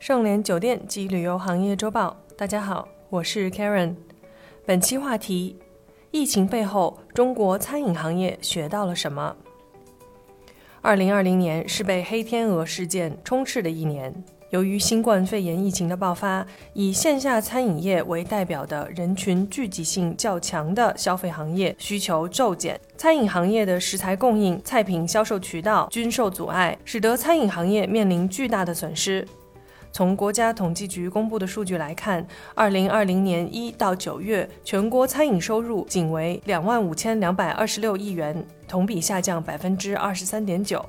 盛联酒店及旅游行业周报，大家好，我是 Karen。本期话题：疫情背后，中国餐饮行业学到了什么？二零二零年是被黑天鹅事件充斥的一年。由于新冠肺炎疫情的爆发，以线下餐饮业为代表的人群聚集性较强的消费行业需求骤减，餐饮行业的食材供应、菜品销售渠道均受阻碍，使得餐饮行业面临巨大的损失。从国家统计局公布的数据来看，二零二零年一到九月，全国餐饮收入仅为两万五千两百二十六亿元，同比下降百分之二十三点九。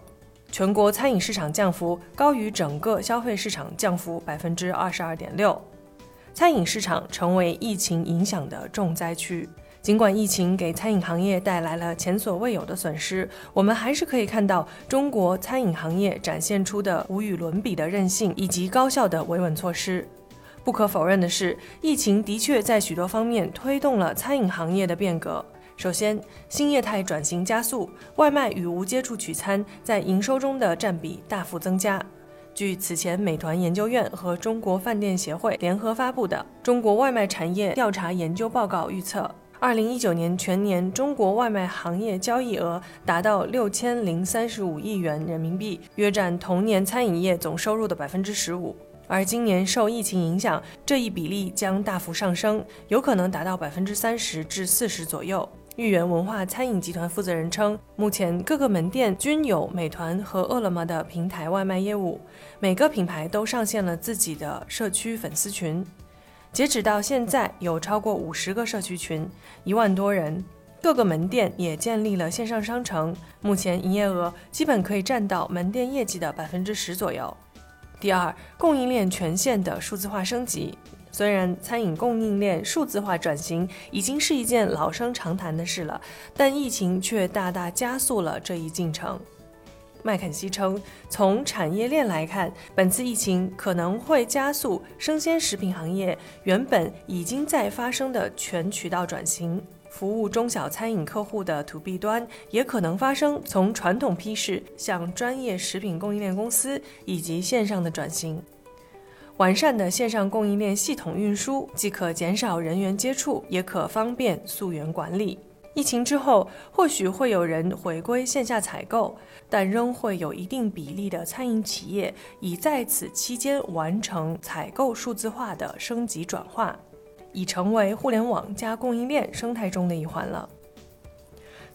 全国餐饮市场降幅高于整个消费市场降幅百分之二十二点六，餐饮市场成为疫情影响的重灾区。尽管疫情给餐饮行业带来了前所未有的损失，我们还是可以看到中国餐饮行业展现出的无与伦比的韧性以及高效的维稳措施。不可否认的是，疫情的确在许多方面推动了餐饮行业的变革。首先，新业态转型加速，外卖与无接触取餐在营收中的占比大幅增加。据此前美团研究院和中国饭店协会联合发布的《中国外卖产业调查研究报告》预测。二零一九年全年中国外卖行业交易额达到六千零三十五亿元人民币，约占同年餐饮业总收入的百分之十五。而今年受疫情影响，这一比例将大幅上升，有可能达到百分之三十至四十左右。豫园文化餐饮集团负责人称，目前各个门店均有美团和饿了么的平台外卖业务，每个品牌都上线了自己的社区粉丝群。截止到现在，有超过五十个社区群，一万多人。各个门店也建立了线上商城，目前营业额基本可以占到门店业绩的百分之十左右。第二，供应链全线的数字化升级。虽然餐饮供应链数字化转型已经是一件老生常谈的事了，但疫情却大大加速了这一进程。麦肯锡称，从产业链来看，本次疫情可能会加速生鲜食品行业原本已经在发生的全渠道转型，服务中小餐饮客户的 To B 端也可能发生从传统批示向专业食品供应链公司以及线上的转型。完善的线上供应链系统运输，既可减少人员接触，也可方便溯源管理。疫情之后，或许会有人回归线下采购，但仍会有一定比例的餐饮企业已在此期间完成采购数字化的升级转化，已成为互联网加供应链生态中的一环了。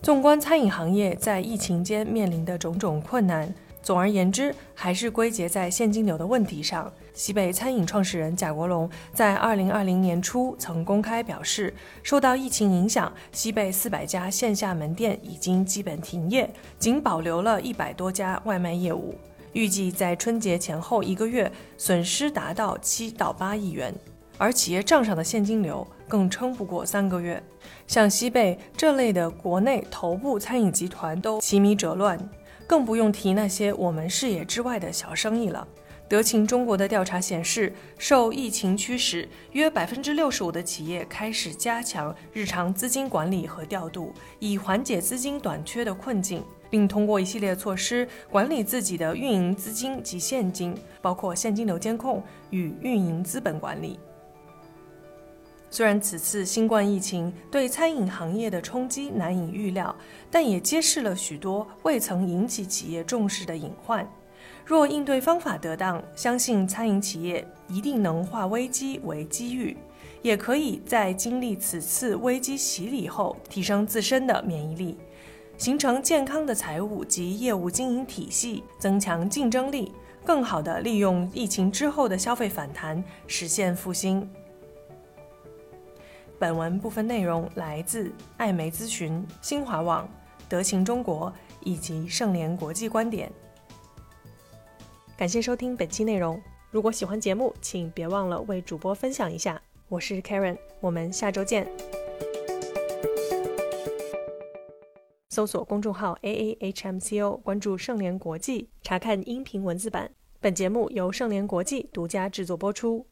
纵观餐饮行业在疫情间面临的种种困难。总而言之，还是归结在现金流的问题上。西北餐饮创始人贾国龙在二零二零年初曾公开表示，受到疫情影响，西北四百家线下门店已经基本停业，仅保留了一百多家外卖业务。预计在春节前后一个月，损失达到七到八亿元，而企业账上的现金流更撑不过三个月。像西贝这类的国内头部餐饮集团都奇米折乱。更不用提那些我们视野之外的小生意了。德勤中国的调查显示，受疫情驱使，约百分之六十五的企业开始加强日常资金管理和调度，以缓解资金短缺的困境，并通过一系列措施管理自己的运营资金及现金，包括现金流监控与运营资本管理。虽然此次新冠疫情对餐饮行业的冲击难以预料，但也揭示了许多未曾引起企业重视的隐患。若应对方法得当，相信餐饮企业一定能化危机为机遇，也可以在经历此次危机洗礼后，提升自身的免疫力，形成健康的财务及业务经营体系，增强竞争力，更好地利用疫情之后的消费反弹，实现复兴。本文部分内容来自艾媒咨询、新华网、德勤中国以及盛联国际观点。感谢收听本期内容。如果喜欢节目，请别忘了为主播分享一下。我是 Karen，我们下周见。搜索公众号 A A H M C O，关注盛联国际，查看音频文字版。本节目由盛联国际独家制作播出。